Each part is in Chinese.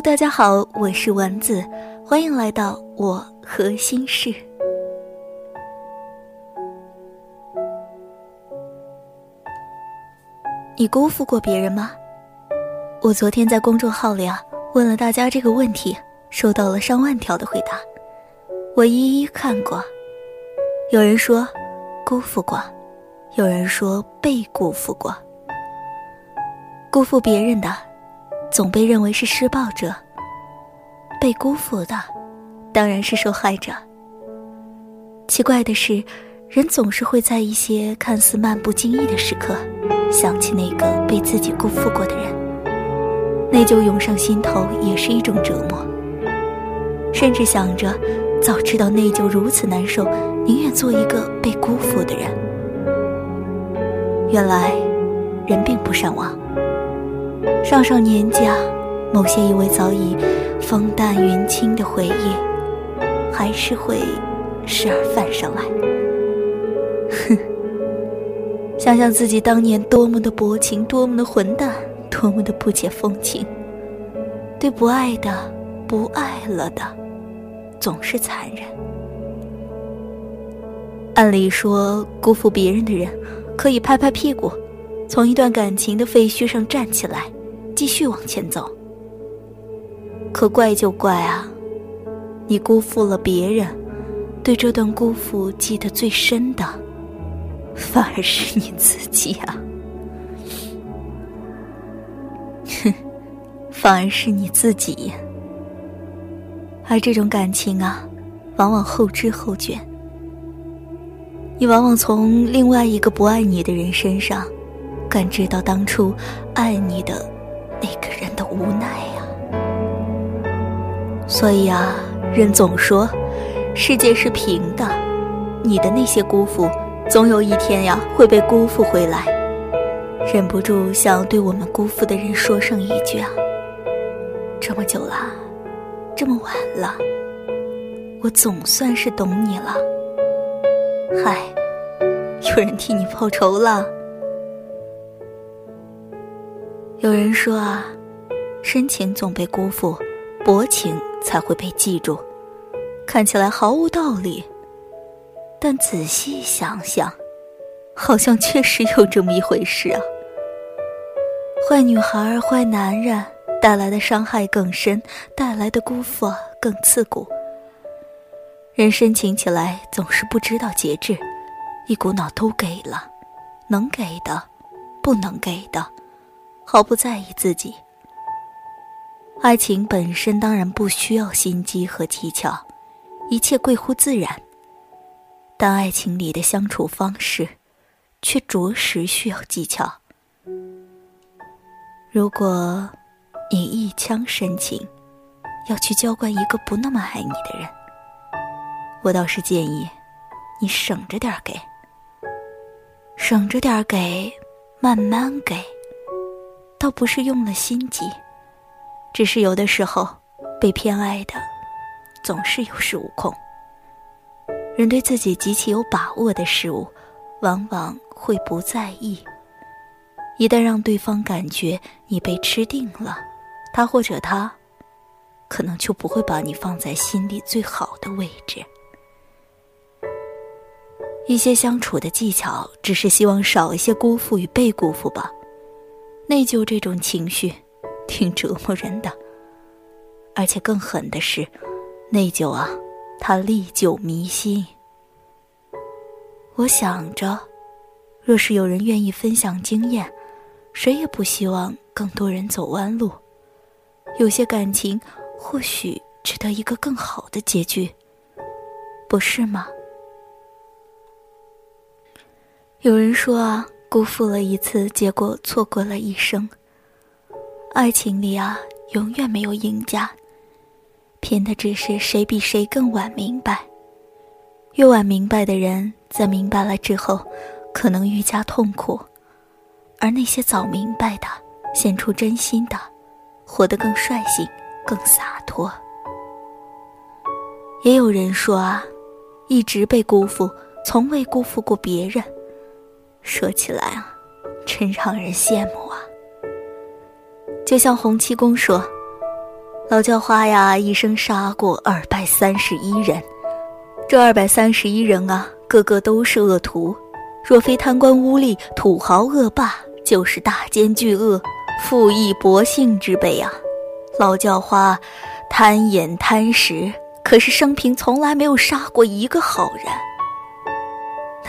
大家好，我是丸子，欢迎来到我和心事。你辜负过别人吗？我昨天在公众号里啊问了大家这个问题，收到了上万条的回答，我一一看过。有人说辜负过，有人说被辜负过。辜负别人的。总被认为是施暴者，被辜负的当然是受害者。奇怪的是，人总是会在一些看似漫不经意的时刻，想起那个被自己辜负过的人，内疚涌上心头，也是一种折磨。甚至想着，早知道内疚如此难受，宁愿做一个被辜负的人。原来，人并不善忘。上上年纪啊，某些以为早已风淡云轻的回忆，还是会时而泛上来。哼，想想自己当年多么的薄情，多么的混蛋，多么的不解风情，对不爱的、不爱了的，总是残忍。按理说，辜负别人的人，可以拍拍屁股，从一段感情的废墟上站起来。继续往前走，可怪就怪啊！你辜负了别人，对这段辜负记得最深的，反而是你自己啊！哼，反而是你自己。而这种感情啊，往往后知后觉，你往往从另外一个不爱你的人身上，感知到当初爱你的。那个人的无奈呀，所以啊，人总说世界是平的，你的那些辜负，总有一天呀会被辜负回来。忍不住想对我们辜负的人说上一句啊：这么久了，这么晚了，我总算是懂你了。嗨，有人替你报仇了。有人说啊，深情总被辜负，薄情才会被记住。看起来毫无道理，但仔细想想，好像确实有这么一回事啊。坏女孩、坏男人带来的伤害更深，带来的辜负更刺骨。人深情起来总是不知道节制，一股脑都给了，能给的，不能给的。毫不在意自己。爱情本身当然不需要心机和技巧，一切贵乎自然。但爱情里的相处方式，却着实需要技巧。如果你一腔深情，要去浇灌一个不那么爱你的人，我倒是建议你省着点给，省着点给，慢慢给。倒不是用了心机，只是有的时候被偏爱的总是有恃无恐。人对自己极其有把握的事物，往往会不在意。一旦让对方感觉你被吃定了，他或者他，可能就不会把你放在心里最好的位置。一些相处的技巧，只是希望少一些辜负与被辜负吧。内疚这种情绪，挺折磨人的。而且更狠的是，内疚啊，它历久弥新。我想着，若是有人愿意分享经验，谁也不希望更多人走弯路。有些感情或许值得一个更好的结局，不是吗？有人说啊。辜负了一次，结果错过了一生。爱情里啊，永远没有赢家，拼的只是谁比谁更晚明白。越晚明白的人，在明白了之后，可能愈加痛苦；而那些早明白的，显出真心的，活得更率性、更洒脱。也有人说啊，一直被辜负，从未辜负过别人。说起来啊，真让人羡慕啊。就像洪七公说：“老叫花呀，一生杀过二百三十一人。这二百三十一人啊，个个都是恶徒。若非贪官污吏、土豪恶霸，就是大奸巨恶、富义薄幸之辈啊！老叫花贪眼贪食，可是生平从来没有杀过一个好人。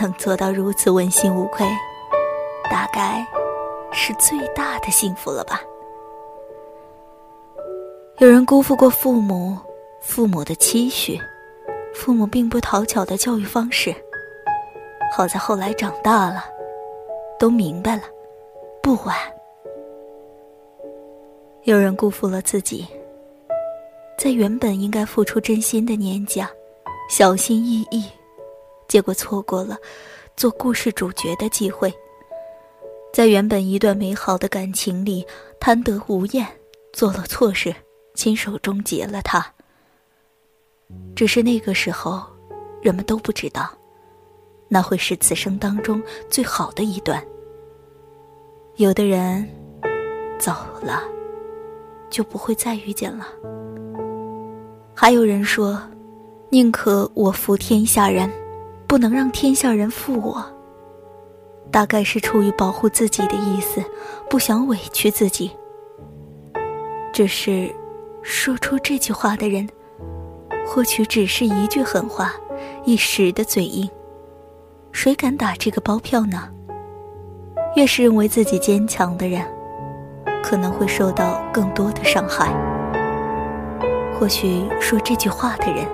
能做到如此问心无愧，大概是最大的幸福了吧。有人辜负过父母，父母的期许，父母并不讨巧的教育方式。好在后来长大了，都明白了，不晚。有人辜负了自己，在原本应该付出真心的年纪，小心翼翼，结果错过了做故事主角的机会，在原本一段美好的感情里贪得无厌，做了错事。亲手终结了他。只是那个时候，人们都不知道，那会是此生当中最好的一段。有的人走了，就不会再遇见了。还有人说，宁可我负天下人，不能让天下人负我。大概是出于保护自己的意思，不想委屈自己。只是。说出这句话的人，或许只是一句狠话，一时的嘴硬。谁敢打这个包票呢？越是认为自己坚强的人，可能会受到更多的伤害。或许说这句话的人，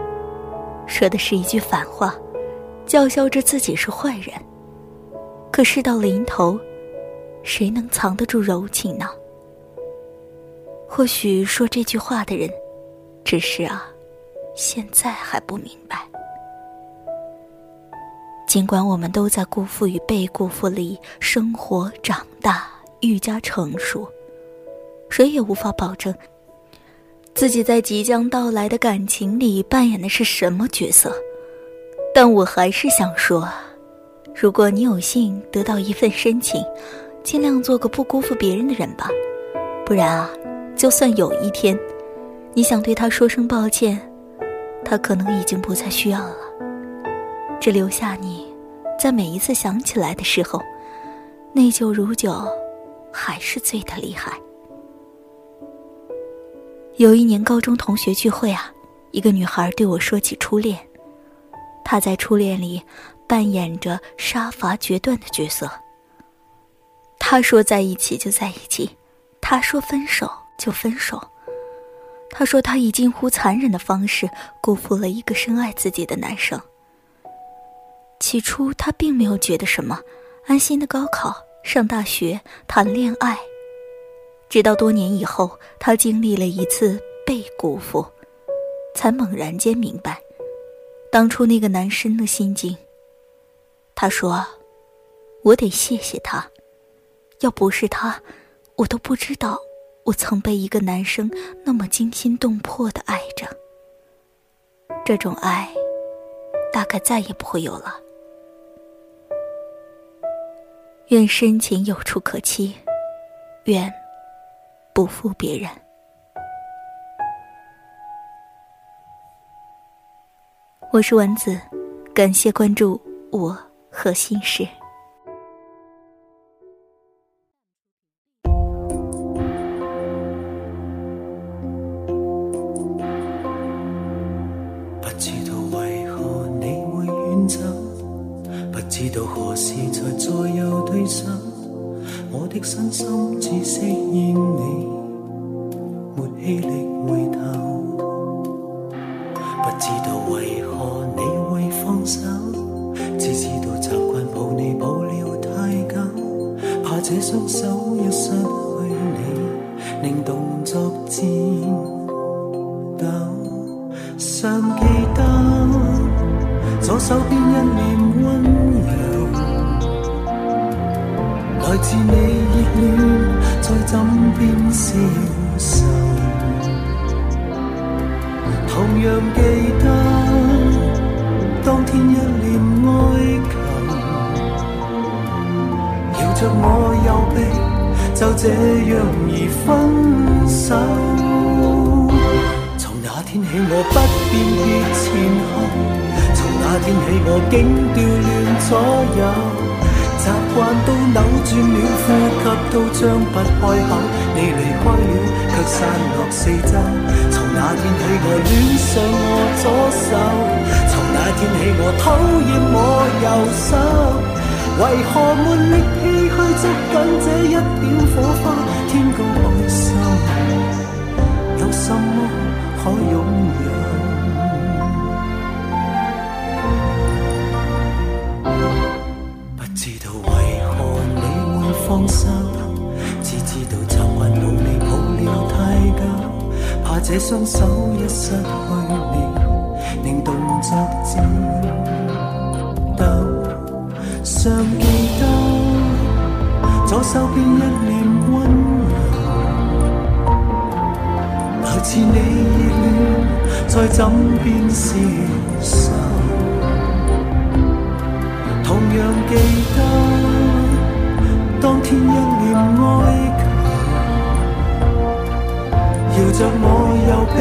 说的是一句反话，叫嚣着自己是坏人。可事到临头，谁能藏得住柔情呢？或许说这句话的人，只是啊，现在还不明白。尽管我们都在辜负与被辜负里生活、长大、愈加成熟，谁也无法保证自己在即将到来的感情里扮演的是什么角色。但我还是想说，如果你有幸得到一份深情，尽量做个不辜负别人的人吧，不然啊。就算有一天，你想对他说声抱歉，他可能已经不再需要了，只留下你，在每一次想起来的时候，内疚如酒，还是醉得厉害。有一年高中同学聚会啊，一个女孩对我说起初恋，她在初恋里扮演着杀伐决断的角色。他说在一起就在一起，他说分手。就分手。他说他以近乎残忍的方式辜负了一个深爱自己的男生。起初他并没有觉得什么，安心的高考、上大学、谈恋爱。直到多年以后，他经历了一次被辜负，才猛然间明白，当初那个男生的心境。他说：“我得谢谢他，要不是他，我都不知道。”我曾被一个男生那么惊心动魄的爱着，这种爱，大概再也不会有了。愿深情有处可期，愿不负别人。我是丸子，感谢关注我和心事。不知道为何你会远走，不知道何时才再有对手，我的身心只适应你，没气力。这双手一失去你，令动作颤抖。尚记得左手边一脸温柔。来自你热恋，在枕边消瘦。同样记得当天一脸哀求，摇着我，就这样而分手。从那天起我不辨别前后，从那天起我竟调乱左右。习惯都扭转了，呼吸都张不开口。你离开了，却散落四周。从那天起，我恋上我左手。从那天起，我讨厌我右手。为何没力气去捉紧这一点火花？天高海深，有什么可拥有？不知道为何你会放手，只知道习惯努力抱了太久，怕这双手一失去了，令动作颤抖。尚记得左手边一脸温柔，来自你热恋在枕边消受。同样记得当天一脸哀求，摇着我右臂，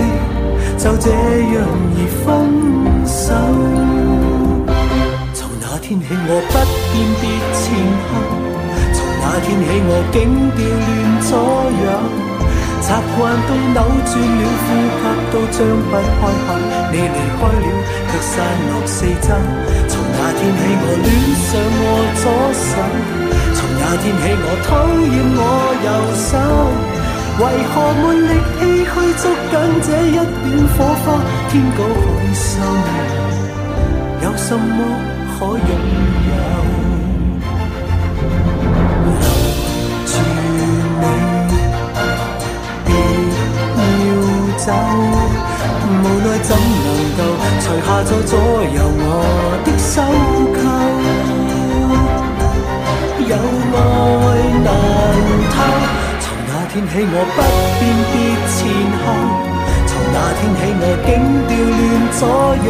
就这样而分手。天起我不辨别前后，从那天起我竟调乱左右。习惯都扭转了，呼吸都张不开口。你离开了，却散落四周。从那天起，我恋上我左手；从那天起，我讨厌我右手。为何没力气去捉紧这一点火花？天高海深，有什么可拥有？留住你。走，无奈怎能够除下再左右我的手扣？有爱难偷，从那天起我不辨别前后，从那天起我竟调乱左右。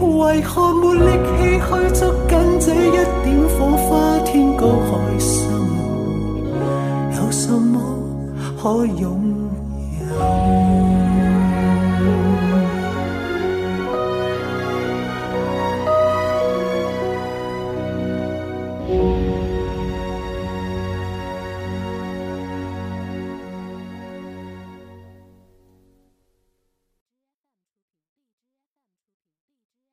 为何没力气去捉紧这一点火花？天高海深，有什么可拥？